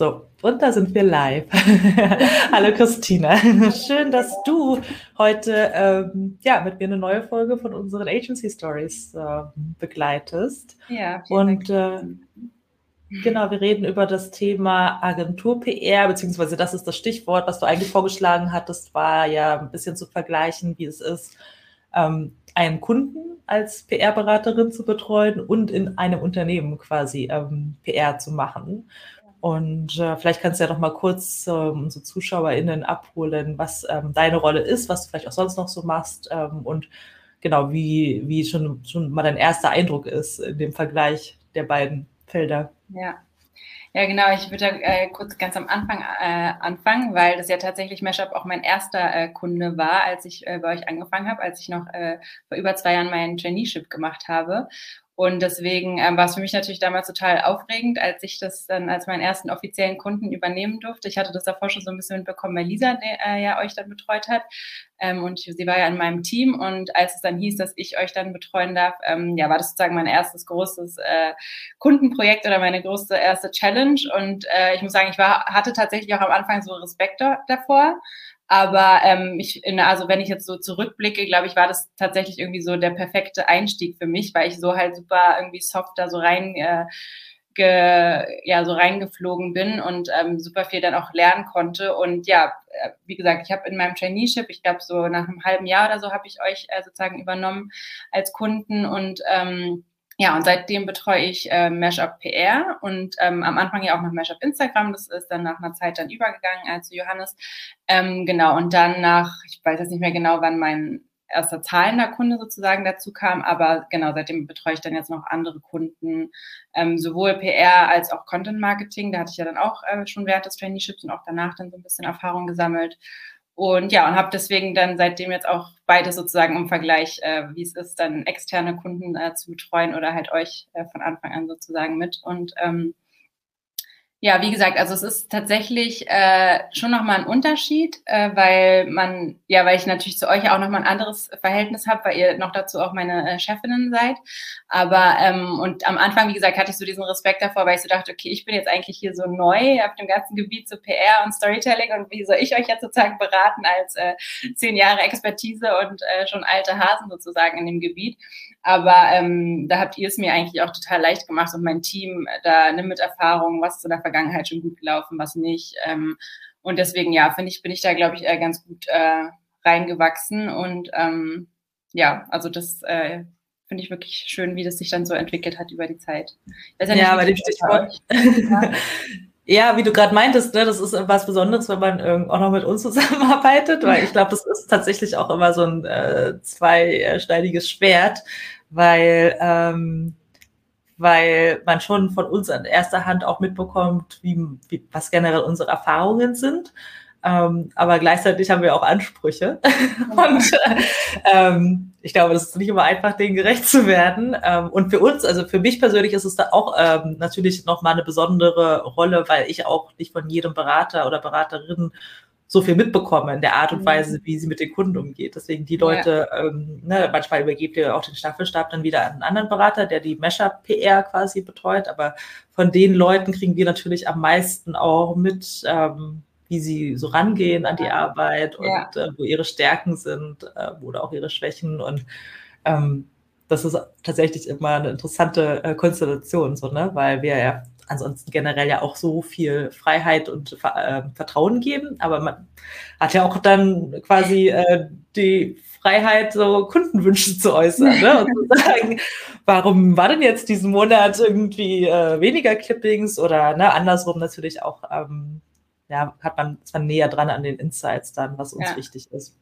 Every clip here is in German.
So, und da sind wir live. Hallo Christina, schön, dass du heute ähm, ja, mit mir eine neue Folge von unseren Agency Stories äh, begleitest. Ja, und äh, genau, wir reden über das Thema Agentur-PR, beziehungsweise das ist das Stichwort, was du eigentlich vorgeschlagen hattest, war ja ein bisschen zu vergleichen, wie es ist, ähm, einen Kunden als PR-Beraterin zu betreuen und in einem Unternehmen quasi ähm, PR zu machen. Und äh, vielleicht kannst du ja noch mal kurz äh, unsere ZuschauerInnen abholen, was ähm, deine Rolle ist, was du vielleicht auch sonst noch so machst ähm, und genau, wie, wie schon, schon mal dein erster Eindruck ist in dem Vergleich der beiden Felder. Ja. Ja, genau. Ich würde äh, kurz ganz am Anfang äh, anfangen, weil das ja tatsächlich Mashup auch mein erster äh, Kunde war, als ich äh, bei euch angefangen habe, als ich noch äh, vor über zwei Jahren meinen Traineeship gemacht habe. Und deswegen ähm, war es für mich natürlich damals total aufregend, als ich das dann als meinen ersten offiziellen Kunden übernehmen durfte. Ich hatte das davor schon so ein bisschen mitbekommen, weil Lisa äh, ja euch dann betreut hat. Ähm, und sie war ja in meinem Team. Und als es dann hieß, dass ich euch dann betreuen darf, ähm, ja, war das sozusagen mein erstes großes äh, Kundenprojekt oder meine größte erste Challenge. Und äh, ich muss sagen, ich war, hatte tatsächlich auch am Anfang so Respekt davor. Aber ähm, ich, also wenn ich jetzt so zurückblicke, glaube ich, war das tatsächlich irgendwie so der perfekte Einstieg für mich, weil ich so halt super irgendwie soft da so rein äh, ge, ja so reingeflogen bin und ähm, super viel dann auch lernen konnte. Und ja, äh, wie gesagt, ich habe in meinem Traineeship, ich glaube so nach einem halben Jahr oder so, habe ich euch äh, sozusagen übernommen als Kunden und ähm, ja, und seitdem betreue ich äh, Mashup PR und ähm, am Anfang ja auch noch Mashup Instagram. Das ist dann nach einer Zeit dann übergegangen äh, zu Johannes. Ähm, genau, und dann nach, ich weiß jetzt nicht mehr genau, wann mein erster zahlender Kunde sozusagen dazu kam, aber genau, seitdem betreue ich dann jetzt noch andere Kunden, ähm, sowohl PR als auch Content Marketing. Da hatte ich ja dann auch äh, schon während des Traineeships und auch danach dann so ein bisschen Erfahrung gesammelt. Und ja, und habe deswegen dann seitdem jetzt auch beide sozusagen im Vergleich, äh, wie es ist, dann externe Kunden äh, zu betreuen oder halt euch äh, von Anfang an sozusagen mit. Und ähm, ja, wie gesagt, also es ist tatsächlich äh, schon nochmal ein Unterschied, äh, weil man, ja, weil ich natürlich zu euch auch nochmal ein anderes Verhältnis habe, weil ihr noch dazu auch meine äh, Chefinnen seid. Aber ähm, und am Anfang, wie gesagt, hatte ich so diesen Respekt davor, weil ich so dachte, okay, ich bin jetzt eigentlich hier so neu auf dem ganzen Gebiet zu so PR und Storytelling und wie soll ich euch jetzt sozusagen beraten als äh, zehn Jahre Expertise und äh, schon alte Hasen sozusagen in dem Gebiet. Aber ähm, da habt ihr es mir eigentlich auch total leicht gemacht und mein Team da ne, mit Erfahrung, was zu der Vergangenheit schon gut gelaufen, was nicht. Ähm, und deswegen, ja, finde ich, bin ich da, glaube ich, äh, ganz gut äh, reingewachsen. Und ähm, ja, also das äh, finde ich wirklich schön, wie das sich dann so entwickelt hat über die Zeit. Ja, ja bei dem Stichwort. Ja, wie du gerade meintest, ne, das ist was Besonderes, wenn man ähm, auch noch mit uns zusammenarbeitet, weil ich glaube, das ist tatsächlich auch immer so ein äh, zweischneidiges Schwert, weil ähm, weil man schon von uns an erster Hand auch mitbekommt, wie, wie was generell unsere Erfahrungen sind. Ähm, aber gleichzeitig haben wir auch Ansprüche. und ähm, ich glaube, das ist nicht immer einfach, denen gerecht zu werden. Ähm, und für uns, also für mich persönlich ist es da auch ähm, natürlich nochmal eine besondere Rolle, weil ich auch nicht von jedem Berater oder Beraterin so viel mitbekomme in der Art und mhm. Weise, wie sie mit den Kunden umgeht. Deswegen die Leute, ja. ähm, ne, manchmal übergebt ihr auch den Staffelstab dann wieder an einen anderen Berater, der die Mesher PR quasi betreut. Aber von den Leuten kriegen wir natürlich am meisten auch mit, ähm, wie sie so rangehen an die Arbeit und ja. äh, wo ihre Stärken sind äh, oder auch ihre Schwächen. Und ähm, das ist tatsächlich immer eine interessante äh, Konstellation, so, ne? weil wir ja ansonsten generell ja auch so viel Freiheit und äh, Vertrauen geben. Aber man hat ja auch dann quasi äh, die Freiheit, so Kundenwünsche zu äußern ne? und zu sagen, warum war denn jetzt diesen Monat irgendwie äh, weniger Clippings oder ne, andersrum natürlich auch ähm, ja, hat man zwar näher dran an den Insights dann, was uns ja. wichtig ist.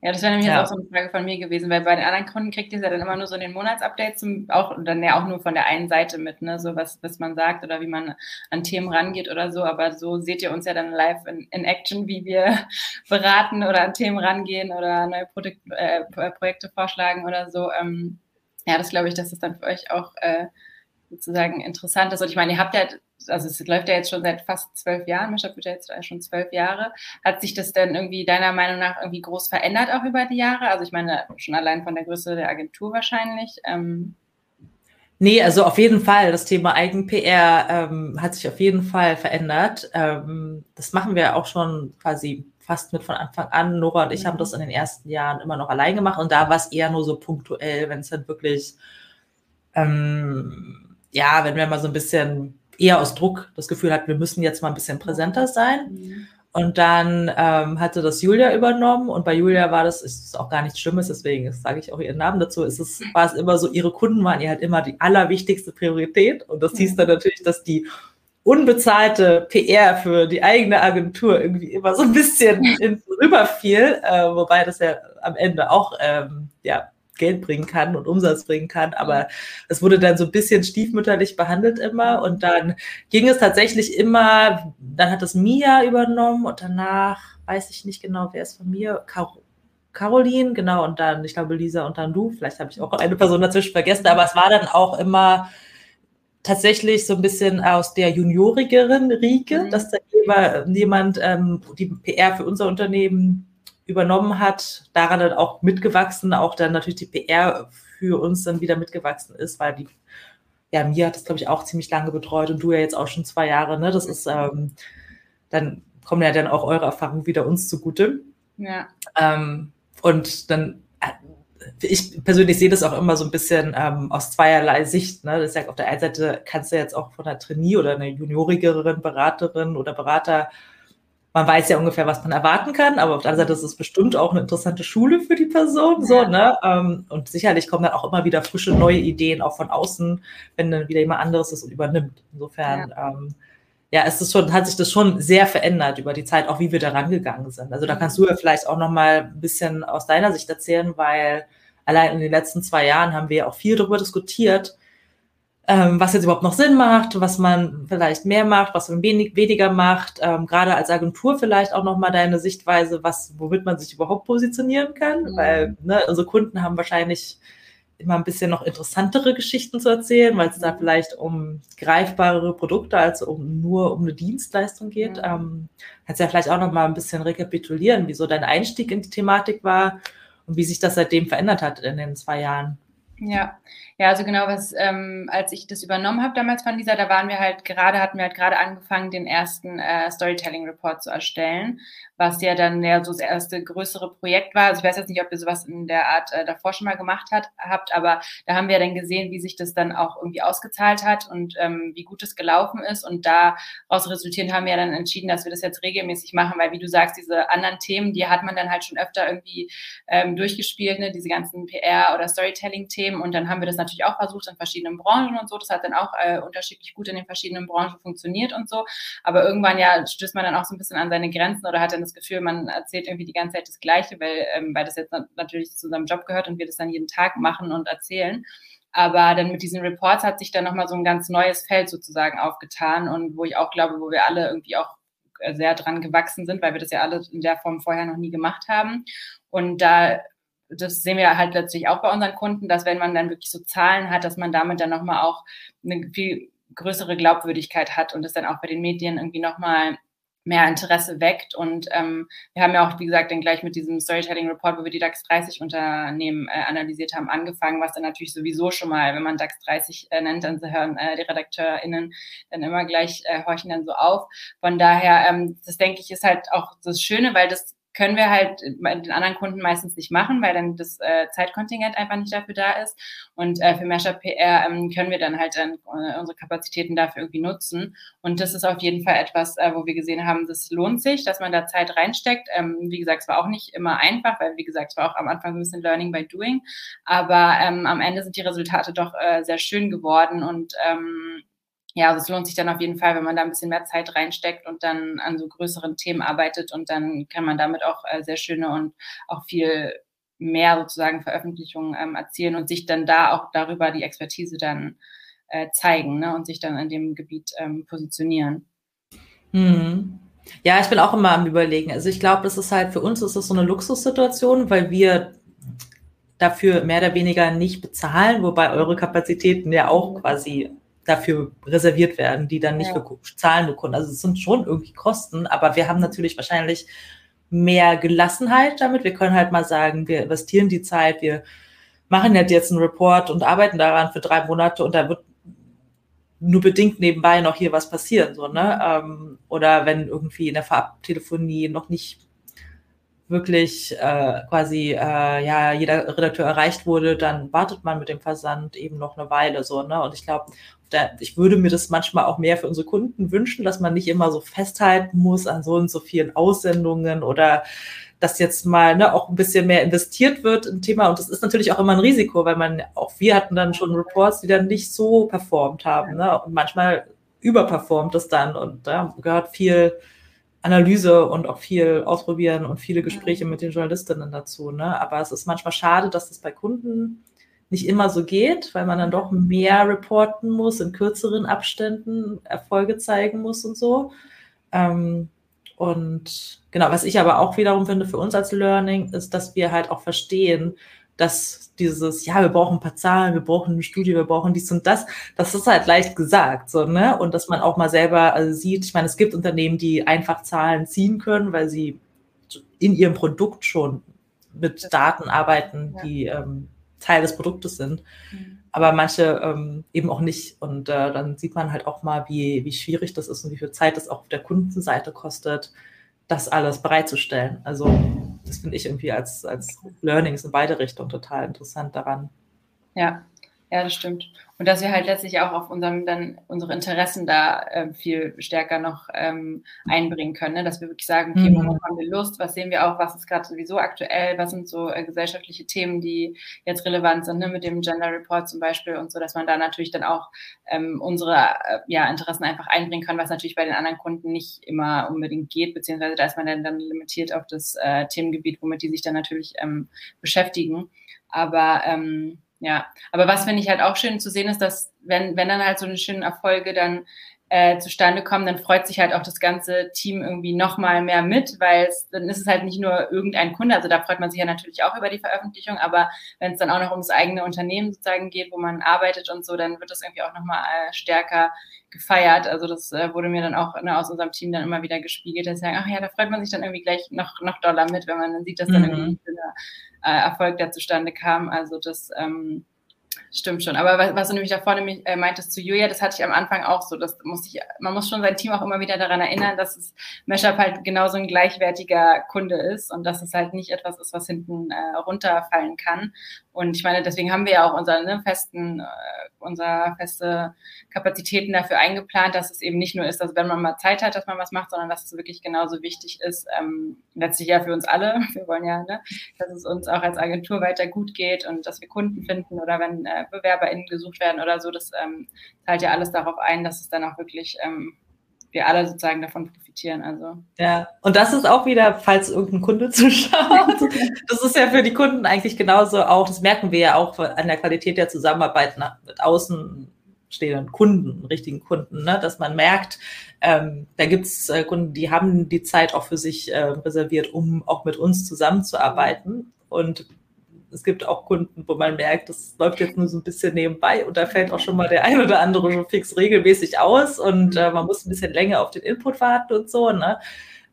Ja, das wäre nämlich ja. auch so eine Frage von mir gewesen, weil bei den anderen Kunden kriegt ihr ja dann immer nur so den Monatsupdates auch und dann ja auch nur von der einen Seite mit, ne, so was, was man sagt oder wie man an Themen rangeht oder so. Aber so seht ihr uns ja dann live in, in Action, wie wir beraten oder an Themen rangehen oder neue Produkt, äh, Projekte vorschlagen oder so. Ähm, ja, das glaube ich, dass das dann für euch auch äh, sozusagen interessant ist. Und ich meine, ihr habt ja also es läuft ja jetzt schon seit fast zwölf Jahren, Mischa wird ja jetzt schon zwölf Jahre. Hat sich das denn irgendwie deiner Meinung nach irgendwie groß verändert auch über die Jahre? Also ich meine, schon allein von der Größe der Agentur wahrscheinlich. Ähm Nee, also auf jeden Fall. Das Thema Eigen-PR ähm, hat sich auf jeden Fall verändert. Ähm, das machen wir auch schon quasi fast mit von Anfang an. Nora und ich haben das in den ersten Jahren immer noch allein gemacht und da war es eher nur so punktuell, wenn es dann wirklich, ähm, ja, wenn wir mal so ein bisschen eher aus Druck das Gefühl hatten, wir müssen jetzt mal ein bisschen präsenter sein. Mhm. Und dann ähm, hatte das Julia übernommen und bei Julia war das, ist auch gar nichts Schlimmes, deswegen sage ich auch ihren Namen dazu, ist es, war es immer so, ihre Kunden waren ihr halt immer die allerwichtigste Priorität und das hieß dann natürlich, dass die unbezahlte PR für die eigene Agentur irgendwie immer so ein bisschen rüberfiel, äh, wobei das ja am Ende auch ähm, ja, Geld bringen kann und Umsatz bringen kann. Aber es wurde dann so ein bisschen stiefmütterlich behandelt immer. Und dann ging es tatsächlich immer, dann hat es Mia übernommen und danach weiß ich nicht genau, wer ist von mir. Car Caroline, genau, und dann, ich glaube, Lisa und dann du. Vielleicht habe ich auch eine Person dazwischen vergessen, aber es war dann auch immer tatsächlich so ein bisschen aus der juniorigeren Riege, mhm. dass da jemand ähm, die PR für unser Unternehmen übernommen hat, daran dann auch mitgewachsen, auch dann natürlich die PR für uns dann wieder mitgewachsen ist, weil die, ja, mir hat das, glaube ich, auch ziemlich lange betreut und du ja jetzt auch schon zwei Jahre, ne? Das ist, ähm, dann kommen ja dann auch eure Erfahrungen wieder uns zugute. Ja. Ähm, und dann, äh, ich persönlich sehe das auch immer so ein bisschen ähm, aus zweierlei Sicht. Ne? Das ist ja auf der einen Seite kannst du jetzt auch von einer Trainee oder einer juniorigeren Beraterin oder Berater man weiß ja ungefähr, was man erwarten kann, aber auf der anderen Seite ist es bestimmt auch eine interessante Schule für die Person, so, ne? Ähm, und sicherlich kommen dann auch immer wieder frische neue Ideen auch von außen, wenn dann wieder jemand anderes das übernimmt. Insofern, ja. Ähm, ja, es ist schon, hat sich das schon sehr verändert über die Zeit, auch wie wir da rangegangen sind. Also da kannst du ja vielleicht auch noch mal ein bisschen aus deiner Sicht erzählen, weil allein in den letzten zwei Jahren haben wir auch viel darüber diskutiert, ähm, was jetzt überhaupt noch Sinn macht, was man vielleicht mehr macht, was man wenig, weniger macht, ähm, gerade als Agentur vielleicht auch nochmal deine Sichtweise, was, womit man sich überhaupt positionieren kann, mhm. weil ne, unsere Kunden haben wahrscheinlich immer ein bisschen noch interessantere Geschichten zu erzählen, weil es da mhm. vielleicht um greifbarere Produkte als um nur um eine Dienstleistung geht. Mhm. Ähm, kannst ja vielleicht auch noch mal ein bisschen rekapitulieren, wieso dein Einstieg in die Thematik war und wie sich das seitdem verändert hat in den zwei Jahren. Ja, ja, also genau, was, ähm, als ich das übernommen habe damals von Lisa, da waren wir halt gerade, hatten wir halt gerade angefangen, den ersten äh, Storytelling-Report zu erstellen, was ja dann ja so das erste größere Projekt war. Also ich weiß jetzt nicht, ob ihr sowas in der Art äh, davor schon mal gemacht hat, habt, aber da haben wir dann gesehen, wie sich das dann auch irgendwie ausgezahlt hat und ähm, wie gut es gelaufen ist. Und daraus resultierend haben wir dann entschieden, dass wir das jetzt regelmäßig machen, weil wie du sagst, diese anderen Themen, die hat man dann halt schon öfter irgendwie ähm, durchgespielt, ne? diese ganzen PR- oder Storytelling-Themen. Und dann haben wir das natürlich auch versucht in verschiedenen Branchen und so. Das hat dann auch äh, unterschiedlich gut in den verschiedenen Branchen funktioniert und so. Aber irgendwann ja stößt man dann auch so ein bisschen an seine Grenzen oder hat dann das Gefühl, man erzählt irgendwie die ganze Zeit das Gleiche, weil, ähm, weil das jetzt natürlich zu unserem Job gehört und wir das dann jeden Tag machen und erzählen. Aber dann mit diesen Reports hat sich dann nochmal so ein ganz neues Feld sozusagen aufgetan und wo ich auch glaube, wo wir alle irgendwie auch äh, sehr dran gewachsen sind, weil wir das ja alle in der Form vorher noch nie gemacht haben. Und da, das sehen wir halt letztlich auch bei unseren Kunden, dass wenn man dann wirklich so Zahlen hat, dass man damit dann nochmal auch eine viel größere Glaubwürdigkeit hat und es dann auch bei den Medien irgendwie nochmal mehr Interesse weckt. Und ähm, wir haben ja auch, wie gesagt, dann gleich mit diesem Storytelling Report, wo wir die DAX 30 Unternehmen äh, analysiert haben, angefangen, was dann natürlich sowieso schon mal, wenn man DAX 30 äh, nennt, dann hören äh, die RedakteurInnen dann immer gleich, äh, horchen dann so auf. Von daher, ähm, das denke ich, ist halt auch das Schöne, weil das können wir halt bei den anderen Kunden meistens nicht machen, weil dann das äh, Zeitkontingent einfach nicht dafür da ist. Und äh, für Mashup PR ähm, können wir dann halt dann äh, unsere Kapazitäten dafür irgendwie nutzen. Und das ist auf jeden Fall etwas, äh, wo wir gesehen haben, das lohnt sich, dass man da Zeit reinsteckt. Ähm, wie gesagt, es war auch nicht immer einfach, weil wie gesagt, es war auch am Anfang ein bisschen Learning by Doing. Aber ähm, am Ende sind die Resultate doch äh, sehr schön geworden und ähm, ja, also es lohnt sich dann auf jeden Fall, wenn man da ein bisschen mehr Zeit reinsteckt und dann an so größeren Themen arbeitet und dann kann man damit auch äh, sehr schöne und auch viel mehr sozusagen Veröffentlichungen ähm, erzielen und sich dann da auch darüber die Expertise dann äh, zeigen ne, und sich dann in dem Gebiet ähm, positionieren. Mhm. Ja, ich bin auch immer am Überlegen. Also ich glaube, das ist halt für uns ist das so eine Luxussituation, weil wir dafür mehr oder weniger nicht bezahlen, wobei eure Kapazitäten ja auch quasi dafür reserviert werden, die dann nicht ja. für zahlende Kunden. Also es sind schon irgendwie Kosten, aber wir haben natürlich wahrscheinlich mehr Gelassenheit damit. Wir können halt mal sagen, wir investieren die Zeit, wir machen jetzt einen Report und arbeiten daran für drei Monate und da wird nur bedingt nebenbei noch hier was passieren, so, ne? Ähm, oder wenn irgendwie in der Farbtelefonie noch nicht wirklich äh, quasi äh, ja jeder Redakteur erreicht wurde, dann wartet man mit dem Versand eben noch eine Weile so, ne? Und ich glaube, ich würde mir das manchmal auch mehr für unsere Kunden wünschen, dass man nicht immer so festhalten muss an so und so vielen Aussendungen oder dass jetzt mal ne, auch ein bisschen mehr investiert wird im Thema. Und das ist natürlich auch immer ein Risiko, weil man, auch wir hatten dann schon Reports, die dann nicht so performt haben. Ne? Und manchmal überperformt es dann und da gehört viel Analyse und auch viel Ausprobieren und viele Gespräche mit den Journalistinnen dazu. Ne? Aber es ist manchmal schade, dass das bei Kunden nicht immer so geht, weil man dann doch mehr reporten muss, in kürzeren Abständen Erfolge zeigen muss und so. Ähm, und genau, was ich aber auch wiederum finde für uns als Learning, ist, dass wir halt auch verstehen, dass dieses, ja, wir brauchen ein paar Zahlen, wir brauchen eine Studie, wir brauchen dies und das, das ist halt leicht gesagt, so, ne? Und dass man auch mal selber also sieht, ich meine, es gibt Unternehmen, die einfach Zahlen ziehen können, weil sie in ihrem Produkt schon mit Daten arbeiten, die ähm, Teil des Produktes sind. Mhm. Aber manche ähm, eben auch nicht. Und äh, dann sieht man halt auch mal, wie, wie schwierig das ist und wie viel Zeit das auch auf der Kundenseite kostet, das alles bereitzustellen. Also das finde ich irgendwie als, als Learnings in beide Richtungen total interessant daran. Ja, ja, das stimmt. Und dass wir halt letztlich auch auf unserem dann unsere Interessen da äh, viel stärker noch ähm, einbringen können, ne? dass wir wirklich sagen, okay, mhm. worauf haben wir Lust, was sehen wir auch, was ist gerade sowieso aktuell, was sind so äh, gesellschaftliche Themen, die jetzt relevant sind, ne? mit dem Gender Report zum Beispiel und so, dass man da natürlich dann auch ähm, unsere äh, ja, Interessen einfach einbringen kann, was natürlich bei den anderen Kunden nicht immer unbedingt geht, beziehungsweise da ist man dann, dann limitiert auf das äh, Themengebiet, womit die sich dann natürlich ähm, beschäftigen. Aber ähm, ja, aber was finde ich halt auch schön zu sehen ist, dass wenn, wenn dann halt so eine schöne Erfolge dann äh, zustande kommen, dann freut sich halt auch das ganze Team irgendwie nochmal mehr mit, weil es, dann ist es halt nicht nur irgendein Kunde, also da freut man sich ja natürlich auch über die Veröffentlichung, aber wenn es dann auch noch ums eigene Unternehmen sozusagen geht, wo man arbeitet und so, dann wird das irgendwie auch nochmal äh, stärker gefeiert. Also das äh, wurde mir dann auch ne, aus unserem Team dann immer wieder gespiegelt, dass sie sagen, ach ja, da freut man sich dann irgendwie gleich noch, noch doller mit, wenn man dann sieht, dass dann mhm. irgendwie ein äh, Erfolg da zustande kam. Also das ähm, Stimmt schon. Aber was, was du nämlich da vorne äh, meintest zu Julia, das hatte ich am Anfang auch so. Das muss ich, man muss schon sein Team auch immer wieder daran erinnern, dass es Meshup halt genauso ein gleichwertiger Kunde ist und dass es halt nicht etwas ist, was hinten äh, runterfallen kann. Und ich meine, deswegen haben wir ja auch unsere ne, festen, äh, unser feste Kapazitäten dafür eingeplant, dass es eben nicht nur ist, dass wenn man mal Zeit hat, dass man was macht, sondern dass es wirklich genauso wichtig ist, ähm, letztlich ja für uns alle. Wir wollen ja, ne, dass es uns auch als Agentur weiter gut geht und dass wir Kunden finden oder wenn äh, BewerberInnen gesucht werden oder so, das ähm, zahlt ja alles darauf ein, dass es dann auch wirklich ähm, wir alle sozusagen davon profitieren. Also. Ja, und das ist auch wieder, falls irgendein Kunde zuschaut, das ist ja für die Kunden eigentlich genauso auch, das merken wir ja auch an der Qualität der Zusammenarbeit mit außenstehenden Kunden, richtigen Kunden, ne? dass man merkt, ähm, da gibt's äh, Kunden, die haben die Zeit auch für sich äh, reserviert, um auch mit uns zusammenzuarbeiten. Und es gibt auch Kunden, wo man merkt, das läuft jetzt nur so ein bisschen nebenbei und da fällt auch schon mal der ein oder andere schon fix regelmäßig aus und äh, man muss ein bisschen länger auf den Input warten und so. Ne?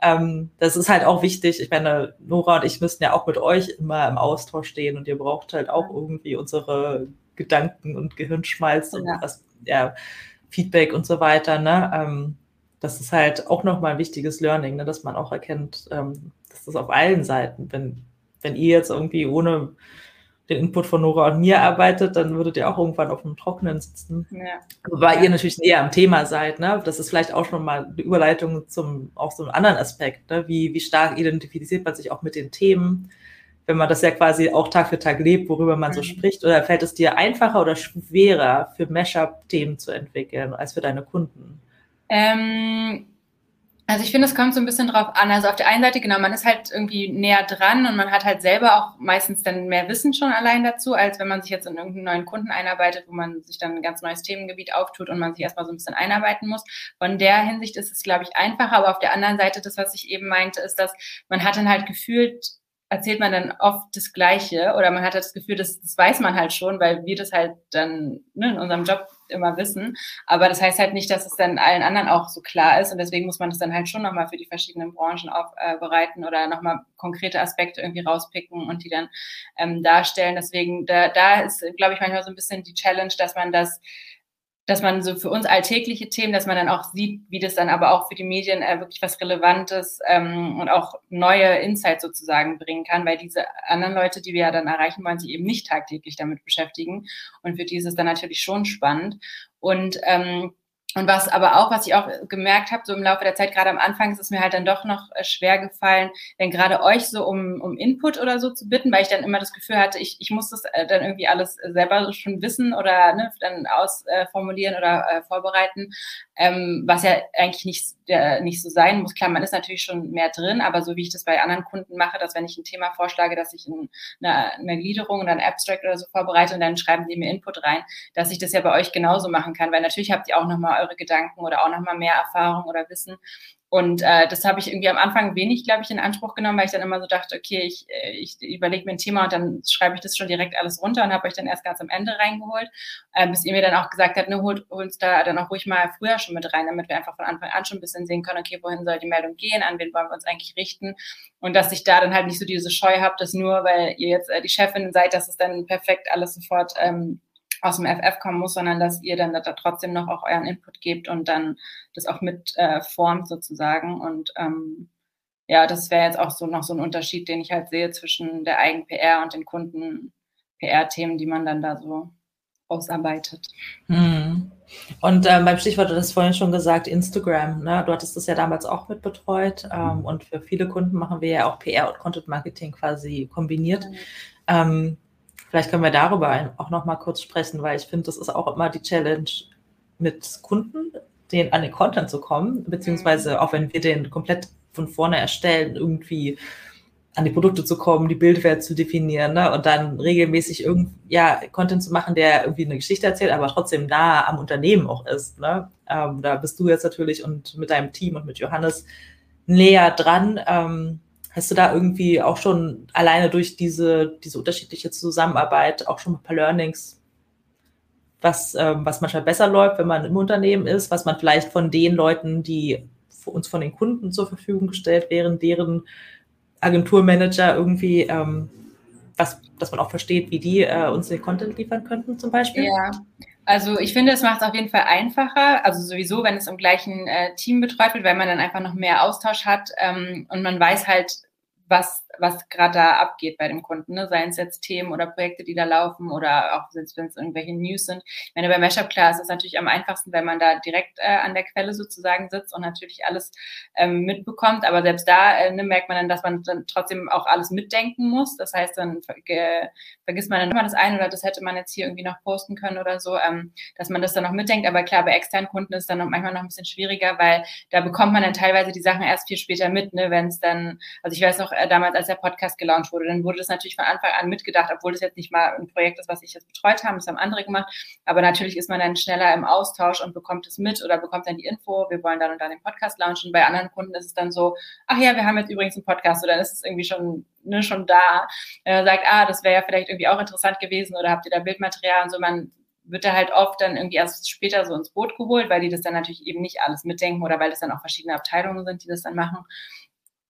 Ähm, das ist halt auch wichtig. Ich meine, Nora und ich müssen ja auch mit euch immer im Austausch stehen und ihr braucht halt auch irgendwie unsere Gedanken und Gehirnschmalz und ja. was, ja, Feedback und so weiter. Ne? Ähm, das ist halt auch nochmal ein wichtiges Learning, ne? dass man auch erkennt, ähm, dass das auf allen Seiten, wenn wenn ihr jetzt irgendwie ohne den Input von Nora und mir arbeitet, dann würdet ihr auch irgendwann auf dem Trockenen sitzen. Ja. Wobei ja. ihr natürlich eher am Thema seid, ne? Das ist vielleicht auch schon mal eine Überleitung zum auch so einem anderen Aspekt, ne? Wie, wie stark identifiziert man sich auch mit den Themen, wenn man das ja quasi auch Tag für Tag lebt, worüber man mhm. so spricht, oder fällt es dir einfacher oder schwerer für Mashup-Themen zu entwickeln als für deine Kunden? Ähm also ich finde, es kommt so ein bisschen drauf an. Also auf der einen Seite, genau, man ist halt irgendwie näher dran und man hat halt selber auch meistens dann mehr Wissen schon allein dazu, als wenn man sich jetzt in irgendeinen neuen Kunden einarbeitet, wo man sich dann ein ganz neues Themengebiet auftut und man sich erstmal so ein bisschen einarbeiten muss. Von der Hinsicht ist es, glaube ich, einfacher. Aber auf der anderen Seite, das, was ich eben meinte, ist, dass man hat dann halt gefühlt erzählt man dann oft das Gleiche oder man hat halt das Gefühl, das, das weiß man halt schon, weil wir das halt dann ne, in unserem Job immer wissen. Aber das heißt halt nicht, dass es dann allen anderen auch so klar ist und deswegen muss man das dann halt schon nochmal für die verschiedenen Branchen aufbereiten äh, oder nochmal konkrete Aspekte irgendwie rauspicken und die dann ähm, darstellen. Deswegen, da, da ist, glaube ich, manchmal so ein bisschen die Challenge, dass man das dass man so für uns alltägliche Themen, dass man dann auch sieht, wie das dann aber auch für die Medien äh, wirklich was Relevantes ähm, und auch neue Insights sozusagen bringen kann, weil diese anderen Leute, die wir ja dann erreichen wollen, sich eben nicht tagtäglich damit beschäftigen. Und für die ist es dann natürlich schon spannend. Und ähm, und was aber auch, was ich auch gemerkt habe, so im Laufe der Zeit, gerade am Anfang, ist es mir halt dann doch noch äh, schwer gefallen, denn gerade euch so um, um Input oder so zu bitten, weil ich dann immer das Gefühl hatte, ich, ich muss das äh, dann irgendwie alles selber schon wissen oder ne, dann ausformulieren äh, oder äh, vorbereiten, ähm, was ja eigentlich nicht, äh, nicht so sein muss. Klar, man ist natürlich schon mehr drin, aber so wie ich das bei anderen Kunden mache, dass wenn ich ein Thema vorschlage, dass ich ein, eine, eine Gliederung oder ein Abstract oder so vorbereite und dann schreiben die mir Input rein, dass ich das ja bei euch genauso machen kann, weil natürlich habt ihr auch nochmal Gedanken oder auch nochmal mehr Erfahrung oder Wissen. Und äh, das habe ich irgendwie am Anfang wenig, glaube ich, in Anspruch genommen, weil ich dann immer so dachte, okay, ich, äh, ich überlege mir ein Thema und dann schreibe ich das schon direkt alles runter und habe euch dann erst ganz am Ende reingeholt, äh, bis ihr mir dann auch gesagt habt, ne, holt uns da dann auch ruhig mal früher schon mit rein, damit wir einfach von Anfang an schon ein bisschen sehen können, okay, wohin soll die Meldung gehen, an wen wollen wir uns eigentlich richten und dass ich da dann halt nicht so diese Scheu habe, dass nur, weil ihr jetzt äh, die Chefin seid, dass es dann perfekt alles sofort ähm, aus dem FF kommen muss, sondern dass ihr dann da trotzdem noch auch euren Input gebt und dann das auch mit äh, formt sozusagen. Und ähm, ja, das wäre jetzt auch so noch so ein Unterschied, den ich halt sehe zwischen der Eigen-PR und den Kunden-PR-Themen, die man dann da so ausarbeitet. Hm. Und äh, beim Stichwort, du hast vorhin schon gesagt, Instagram, ne? du hattest das ja damals auch mit betreut ähm, und für viele Kunden machen wir ja auch PR und Content Marketing quasi kombiniert. Mhm. Ähm, Vielleicht können wir darüber auch noch mal kurz sprechen, weil ich finde, das ist auch immer die Challenge mit Kunden, den an den Content zu kommen, beziehungsweise mhm. auch wenn wir den komplett von vorne erstellen, irgendwie an die Produkte zu kommen, die Bildwert zu definieren ne? und dann regelmäßig irgend, ja, Content zu machen, der irgendwie eine Geschichte erzählt, aber trotzdem nah am Unternehmen auch ist. Ne? Ähm, da bist du jetzt natürlich und mit deinem Team und mit Johannes näher dran. Ähm, Hast du da irgendwie auch schon alleine durch diese, diese unterschiedliche Zusammenarbeit auch schon ein paar Learnings, was, ähm, was manchmal besser läuft, wenn man im Unternehmen ist, was man vielleicht von den Leuten, die uns von den Kunden zur Verfügung gestellt wären, deren Agenturmanager irgendwie, ähm, was, dass man auch versteht, wie die äh, uns den Content liefern könnten zum Beispiel? Ja, also ich finde, es macht es auf jeden Fall einfacher, also sowieso, wenn es im gleichen äh, Team betreut wird, weil man dann einfach noch mehr Austausch hat ähm, und man weiß halt, was was gerade da abgeht bei dem Kunden, ne? seien es jetzt Themen oder Projekte, die da laufen oder auch wenn es irgendwelche News sind. Ich meine, bei Mashup klar ist es natürlich am einfachsten, wenn man da direkt äh, an der Quelle sozusagen sitzt und natürlich alles ähm, mitbekommt, aber selbst da äh, ne, merkt man dann, dass man dann trotzdem auch alles mitdenken muss. Das heißt, dann ver vergisst man dann immer das eine oder das hätte man jetzt hier irgendwie noch posten können oder so, ähm, dass man das dann noch mitdenkt. Aber klar, bei externen Kunden ist dann manchmal noch ein bisschen schwieriger, weil da bekommt man dann teilweise die Sachen erst viel später mit, ne, wenn es dann, also ich weiß noch äh, damals, als der Podcast gelauncht wurde. Dann wurde das natürlich von Anfang an mitgedacht, obwohl das jetzt nicht mal ein Projekt ist, was ich jetzt betreut habe, das haben andere gemacht. Aber natürlich ist man dann schneller im Austausch und bekommt es mit oder bekommt dann die Info, wir wollen dann und dann den Podcast launchen. Bei anderen Kunden ist es dann so, ach ja, wir haben jetzt übrigens einen Podcast oder dann ist es irgendwie schon, ne, schon da. Äh, sagt, ah, das wäre ja vielleicht irgendwie auch interessant gewesen oder habt ihr da Bildmaterial und so. Man wird da halt oft dann irgendwie erst später so ins Boot geholt, weil die das dann natürlich eben nicht alles mitdenken oder weil es dann auch verschiedene Abteilungen sind, die das dann machen.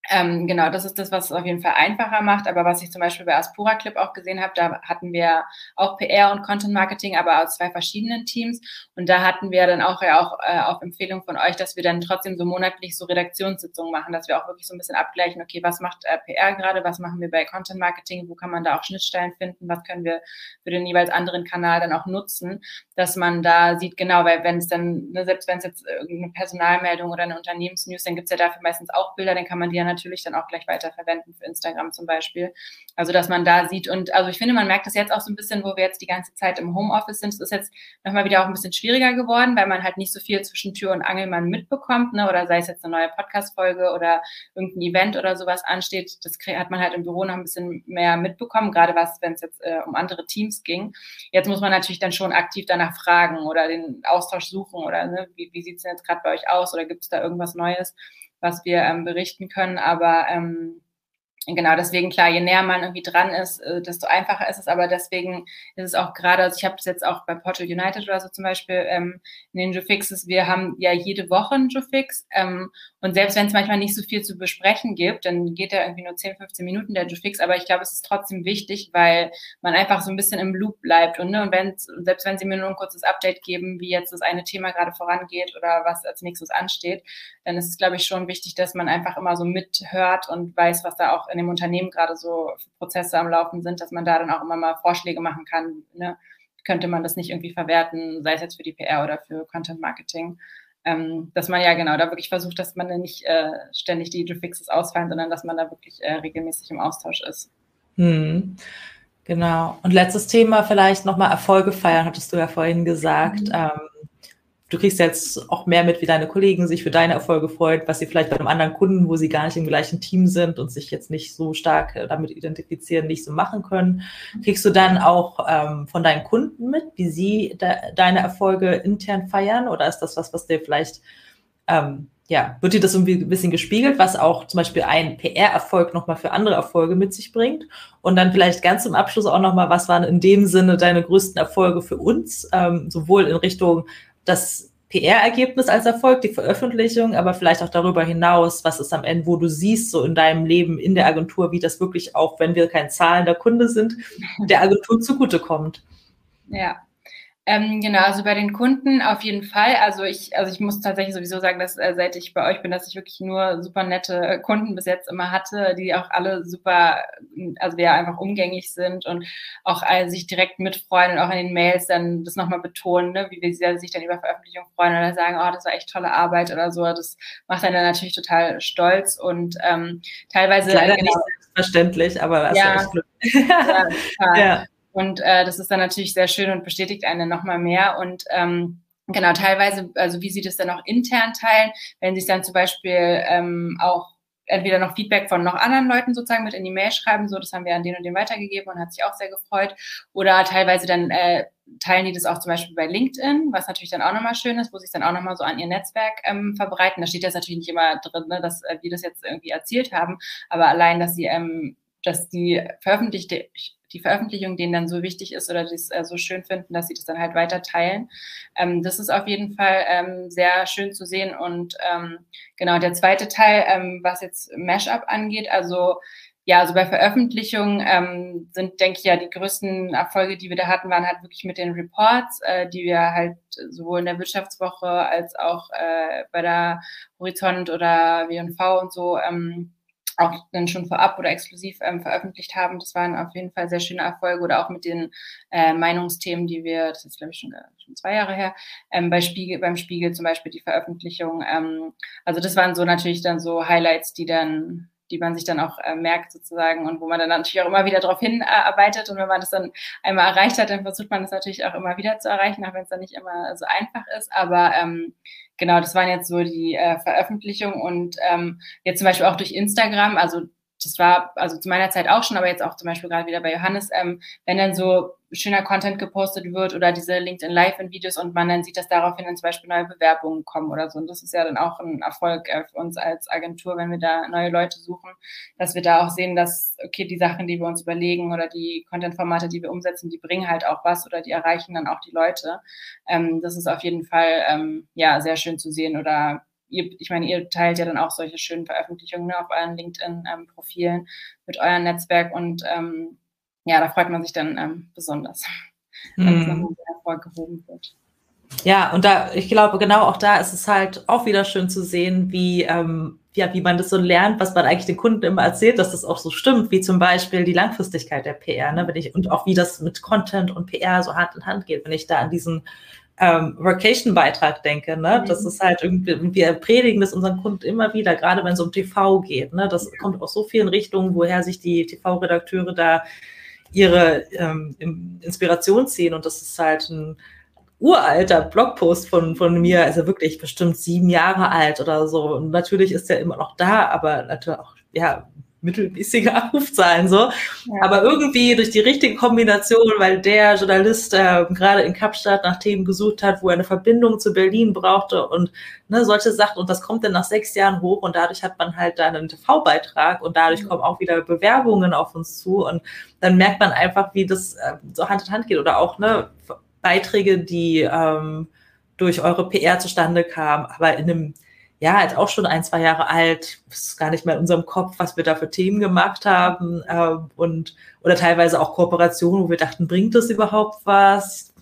Ähm, genau, das ist das, was es auf jeden Fall einfacher macht. Aber was ich zum Beispiel bei Aspura Clip auch gesehen habe, da hatten wir auch PR und Content Marketing, aber aus zwei verschiedenen Teams. Und da hatten wir dann auch ja auch äh, auf Empfehlung von euch, dass wir dann trotzdem so monatlich so Redaktionssitzungen machen, dass wir auch wirklich so ein bisschen abgleichen, okay, was macht äh, PR gerade, was machen wir bei Content Marketing, wo kann man da auch Schnittstellen finden, was können wir für den jeweils anderen Kanal dann auch nutzen, dass man da sieht, genau, weil wenn es dann, ne, selbst wenn es jetzt irgendeine Personalmeldung oder eine Unternehmensnews, dann gibt es ja dafür meistens auch Bilder, dann kann man die ja natürlich dann auch gleich weiterverwenden für Instagram zum Beispiel. Also dass man da sieht und also ich finde, man merkt das jetzt auch so ein bisschen, wo wir jetzt die ganze Zeit im Homeoffice sind. Es ist jetzt nochmal wieder auch ein bisschen schwieriger geworden, weil man halt nicht so viel zwischen Tür und Angelmann mitbekommt, ne? oder sei es jetzt eine neue Podcast-Folge oder irgendein Event oder sowas ansteht. Das hat man halt im Büro noch ein bisschen mehr mitbekommen, gerade was, wenn es jetzt äh, um andere Teams ging. Jetzt muss man natürlich dann schon aktiv danach fragen oder den Austausch suchen oder ne? wie, wie sieht es denn jetzt gerade bei euch aus oder gibt es da irgendwas Neues? Was wir ähm, berichten können. Aber ähm, genau, deswegen klar, je näher man irgendwie dran ist, äh, desto einfacher ist es. Aber deswegen ist es auch gerade, also ich habe das jetzt auch bei Portal United oder so zum Beispiel ähm, in den Jufixes, wir haben ja jede Woche einen Jufix. Ähm, und selbst wenn es manchmal nicht so viel zu besprechen gibt, dann geht ja irgendwie nur 10, 15 Minuten der Jufix. Aber ich glaube, es ist trotzdem wichtig, weil man einfach so ein bisschen im Loop bleibt. Und, ne, und wenn, selbst wenn sie mir nur ein kurzes Update geben, wie jetzt das eine Thema gerade vorangeht oder was als nächstes ansteht, dann ist es, glaube ich, schon wichtig, dass man einfach immer so mithört und weiß, was da auch in dem Unternehmen gerade so Prozesse am Laufen sind, dass man da dann auch immer mal Vorschläge machen kann. Ne? Könnte man das nicht irgendwie verwerten, sei es jetzt für die PR oder für Content Marketing? Ähm, dass man ja genau da wirklich versucht, dass man nicht äh, ständig die Fixes ausfallen, sondern dass man da wirklich äh, regelmäßig im Austausch ist. Hm. Genau. Und letztes Thema vielleicht nochmal Erfolge feiern, hattest du ja vorhin gesagt. Mhm. Ähm, du kriegst jetzt auch mehr mit, wie deine Kollegen sich für deine Erfolge freuen, was sie vielleicht bei einem anderen Kunden, wo sie gar nicht im gleichen Team sind und sich jetzt nicht so stark äh, damit identifizieren, nicht so machen können. Kriegst du dann auch ähm, von deinen Kunden mit, wie sie de deine Erfolge intern feiern? Oder ist das was, was dir vielleicht, ähm, ja, wird dir das irgendwie ein bisschen gespiegelt, was auch zum Beispiel ein PR-Erfolg nochmal für andere Erfolge mit sich bringt? Und dann vielleicht ganz zum Abschluss auch nochmal, was waren in dem Sinne deine größten Erfolge für uns, ähm, sowohl in Richtung das PR-Ergebnis als Erfolg, die Veröffentlichung, aber vielleicht auch darüber hinaus, was ist am Ende, wo du siehst, so in deinem Leben in der Agentur, wie das wirklich auch, wenn wir kein zahlender Kunde sind, der Agentur zugutekommt. Ja, ähm, genau, also bei den Kunden auf jeden Fall. Also ich, also ich muss tatsächlich sowieso sagen, dass äh, seit ich bei euch bin, dass ich wirklich nur super nette Kunden bis jetzt immer hatte, die auch alle super, also wir einfach umgänglich sind und auch äh, sich direkt mitfreuen und auch in den Mails dann das nochmal betonen, ne, wie wir sich dann über Veröffentlichung freuen oder sagen, oh, das war echt tolle Arbeit oder so. Das macht einen dann natürlich total stolz und ähm, teilweise. Leider genau, nicht selbstverständlich, aber das ja, ist echt ja, ja. Und äh, das ist dann natürlich sehr schön und bestätigt einen nochmal mehr. Und ähm, genau, teilweise, also wie sie das dann auch intern teilen, wenn sie es dann zum Beispiel ähm, auch entweder noch Feedback von noch anderen Leuten sozusagen mit in die Mail schreiben, so das haben wir an den und den weitergegeben und hat sich auch sehr gefreut. Oder teilweise dann äh, teilen die das auch zum Beispiel bei LinkedIn, was natürlich dann auch nochmal schön ist, wo sie es dann auch nochmal so an ihr Netzwerk ähm, verbreiten. Da steht jetzt natürlich nicht immer drin, ne, dass äh, wir das jetzt irgendwie erzielt haben, aber allein, dass sie ähm, dass die veröffentlichte die Veröffentlichung denen dann so wichtig ist oder die es äh, so schön finden, dass sie das dann halt weiter teilen. Ähm, das ist auf jeden Fall ähm, sehr schön zu sehen. Und ähm, genau, der zweite Teil, ähm, was jetzt Mashup angeht, also ja, also bei Veröffentlichung ähm, sind, denke ich, ja, die größten Erfolge, die wir da hatten, waren halt wirklich mit den Reports, äh, die wir halt sowohl in der Wirtschaftswoche als auch äh, bei der Horizont oder W&V und so ähm, auch dann schon vorab oder exklusiv ähm, veröffentlicht haben. Das waren auf jeden Fall sehr schöne Erfolge oder auch mit den äh, Meinungsthemen, die wir, das ist glaube ich schon, schon zwei Jahre her, ähm, bei Spiegel, beim Spiegel zum Beispiel die Veröffentlichung. Ähm, also das waren so natürlich dann so Highlights, die dann die man sich dann auch äh, merkt sozusagen und wo man dann natürlich auch immer wieder darauf hinarbeitet. Und wenn man das dann einmal erreicht hat, dann versucht man das natürlich auch immer wieder zu erreichen, auch wenn es dann nicht immer so einfach ist. Aber ähm, genau, das waren jetzt so die äh, Veröffentlichungen und ähm, jetzt zum Beispiel auch durch Instagram, also das war also zu meiner Zeit auch schon, aber jetzt auch zum Beispiel gerade wieder bei Johannes, ähm, wenn dann so schöner Content gepostet wird oder diese LinkedIn Live-Videos und man dann sieht, dass daraufhin dann zum Beispiel neue Bewerbungen kommen oder so. Und das ist ja dann auch ein Erfolg äh, für uns als Agentur, wenn wir da neue Leute suchen, dass wir da auch sehen, dass, okay, die Sachen, die wir uns überlegen oder die Content-Formate, die wir umsetzen, die bringen halt auch was oder die erreichen dann auch die Leute. Ähm, das ist auf jeden Fall, ähm, ja, sehr schön zu sehen oder Ihr, ich meine, ihr teilt ja dann auch solche schönen Veröffentlichungen ne, auf euren LinkedIn-Profilen ähm, mit eurem Netzwerk und ähm, ja, da freut man sich dann ähm, besonders, wenn es mhm. sehr hervorgehoben wird. Ja, und da, ich glaube, genau auch da ist es halt auch wieder schön zu sehen, wie, ähm, ja, wie man das so lernt, was man eigentlich den Kunden immer erzählt, dass das auch so stimmt, wie zum Beispiel die Langfristigkeit der PR, ne? Wenn ich, und auch wie das mit Content und PR so Hand in Hand geht, wenn ich da an diesen ähm, Vacation-Beitrag denke, ne? Mhm. Das ist halt irgendwie, wir predigen das unseren Kunden immer wieder, gerade wenn es um TV geht, ne? Das kommt aus so vielen Richtungen, woher sich die TV-Redakteure da ihre ähm, Inspiration ziehen. Und das ist halt ein uralter Blogpost von, von mir, also wirklich bestimmt sieben Jahre alt oder so. Und natürlich ist er immer noch da, aber natürlich auch, ja, mittelmäßige Abrufzahlen so. Ja. Aber irgendwie durch die richtige Kombination, weil der Journalist äh, gerade in Kapstadt nach Themen gesucht hat, wo er eine Verbindung zu Berlin brauchte und ne, solche Sachen. Und das kommt dann nach sechs Jahren hoch und dadurch hat man halt dann einen TV-Beitrag und dadurch mhm. kommen auch wieder Bewerbungen auf uns zu und dann merkt man einfach, wie das äh, so Hand in Hand geht oder auch ne, Beiträge, die ähm, durch eure PR zustande kamen, aber in einem ja, jetzt auch schon ein, zwei Jahre alt, ist gar nicht mehr in unserem Kopf, was wir da für Themen gemacht haben äh, und oder teilweise auch Kooperationen, wo wir dachten, bringt das überhaupt was?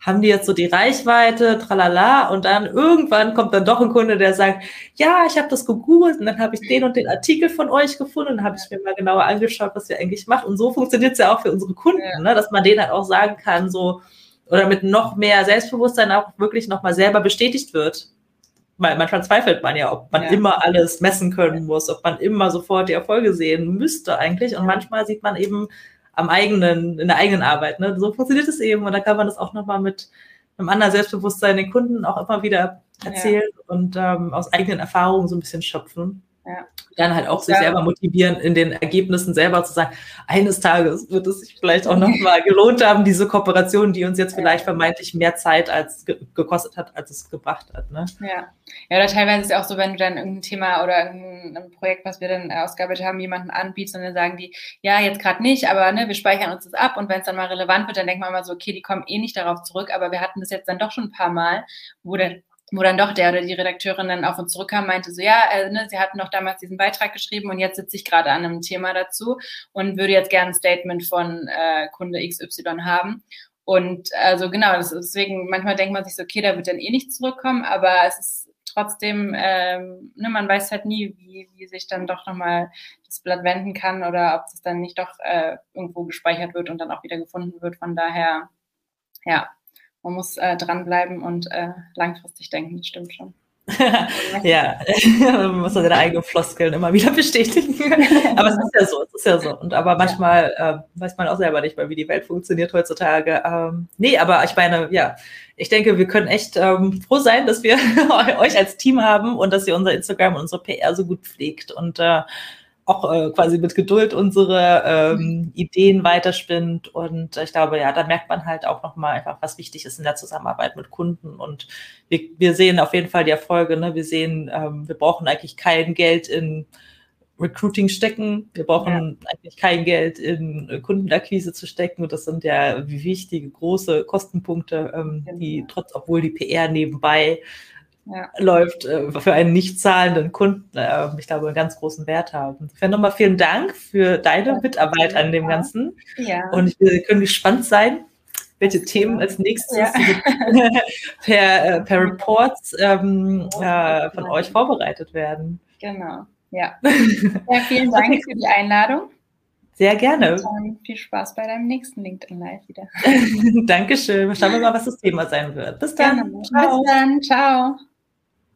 Haben die jetzt so die Reichweite, tralala, und dann irgendwann kommt dann doch ein Kunde, der sagt, ja, ich habe das gegoogelt und dann habe ich den und den Artikel von euch gefunden und habe ich mir mal genauer angeschaut, was ihr eigentlich macht. Und so funktioniert es ja auch für unsere Kunden, ja. ne? dass man denen halt auch sagen kann, so, oder mit noch mehr Selbstbewusstsein auch wirklich nochmal selber bestätigt wird manchmal zweifelt man ja, ob man ja. immer alles messen können muss, ob man immer sofort die Erfolge sehen müsste eigentlich. Und manchmal sieht man eben am eigenen, in der eigenen Arbeit. Ne? So funktioniert es eben. Und da kann man das auch nochmal mit einem anderen Selbstbewusstsein den Kunden auch immer wieder erzählen ja. und ähm, aus eigenen Erfahrungen so ein bisschen schöpfen. Ja. Dann halt auch sich selber motivieren, in den Ergebnissen selber zu sagen, eines Tages wird es sich vielleicht auch nochmal gelohnt haben, diese Kooperation, die uns jetzt vielleicht vermeintlich mehr Zeit als ge gekostet hat, als es gebracht hat. Ne? Ja. ja, oder teilweise ist es auch so, wenn du dann irgendein Thema oder irgendein Projekt, was wir dann ausgearbeitet haben, jemanden anbietest und dann sagen die, ja, jetzt gerade nicht, aber ne, wir speichern uns das ab und wenn es dann mal relevant wird, dann denkt man immer so, okay, die kommen eh nicht darauf zurück, aber wir hatten das jetzt dann doch schon ein paar Mal, wo der wo dann doch der oder die Redakteurin dann auf uns zurückkam, meinte so, ja, äh, ne, sie hatten doch damals diesen Beitrag geschrieben und jetzt sitze ich gerade an einem Thema dazu und würde jetzt gerne ein Statement von äh, Kunde XY haben. Und also genau, das, deswegen manchmal denkt man sich so, okay, da wird dann eh nicht zurückkommen, aber es ist trotzdem, ähm, ne, man weiß halt nie, wie, wie sich dann doch nochmal das Blatt wenden kann oder ob es dann nicht doch äh, irgendwo gespeichert wird und dann auch wieder gefunden wird. Von daher, ja, man muss äh, dranbleiben und äh, langfristig denken, das stimmt schon. ja, man muss seine eigenen Floskeln immer wieder bestätigen. aber es ist ja so, es ist ja so. Und aber manchmal äh, weiß man auch selber nicht mehr, wie die Welt funktioniert heutzutage. Ähm, nee, aber ich meine, ja, ich denke, wir können echt ähm, froh sein, dass wir euch als Team haben und dass ihr unser Instagram und unsere PR so gut pflegt und äh, auch äh, quasi mit Geduld unsere ähm, mhm. Ideen weiterspinnt. Und ich glaube, ja, da merkt man halt auch nochmal einfach, was wichtig ist in der Zusammenarbeit mit Kunden. Und wir, wir sehen auf jeden Fall die Erfolge. Ne? Wir sehen, ähm, wir brauchen eigentlich kein Geld in Recruiting stecken. Wir brauchen ja. eigentlich kein Geld in Kundenakquise zu stecken. Und das sind ja wichtige, große Kostenpunkte, ähm, genau. die trotz, obwohl die PR nebenbei ja. läuft, äh, für einen nicht zahlenden Kunden, äh, ich glaube, einen ganz großen Wert haben. Insofern nochmal vielen Dank für deine Mitarbeit an dem Ganzen. Ja. Und wir können gespannt sein, welche Themen als nächstes ja. per, äh, per Reports ähm, äh, von euch vorbereitet werden. Genau, ja. ja vielen Dank für die Einladung. Sehr gerne. Und viel Spaß bei deinem nächsten LinkedIn Live wieder. Dankeschön. Schauen wir mal, was das Thema sein wird. Bis dann. Bis dann. Ciao.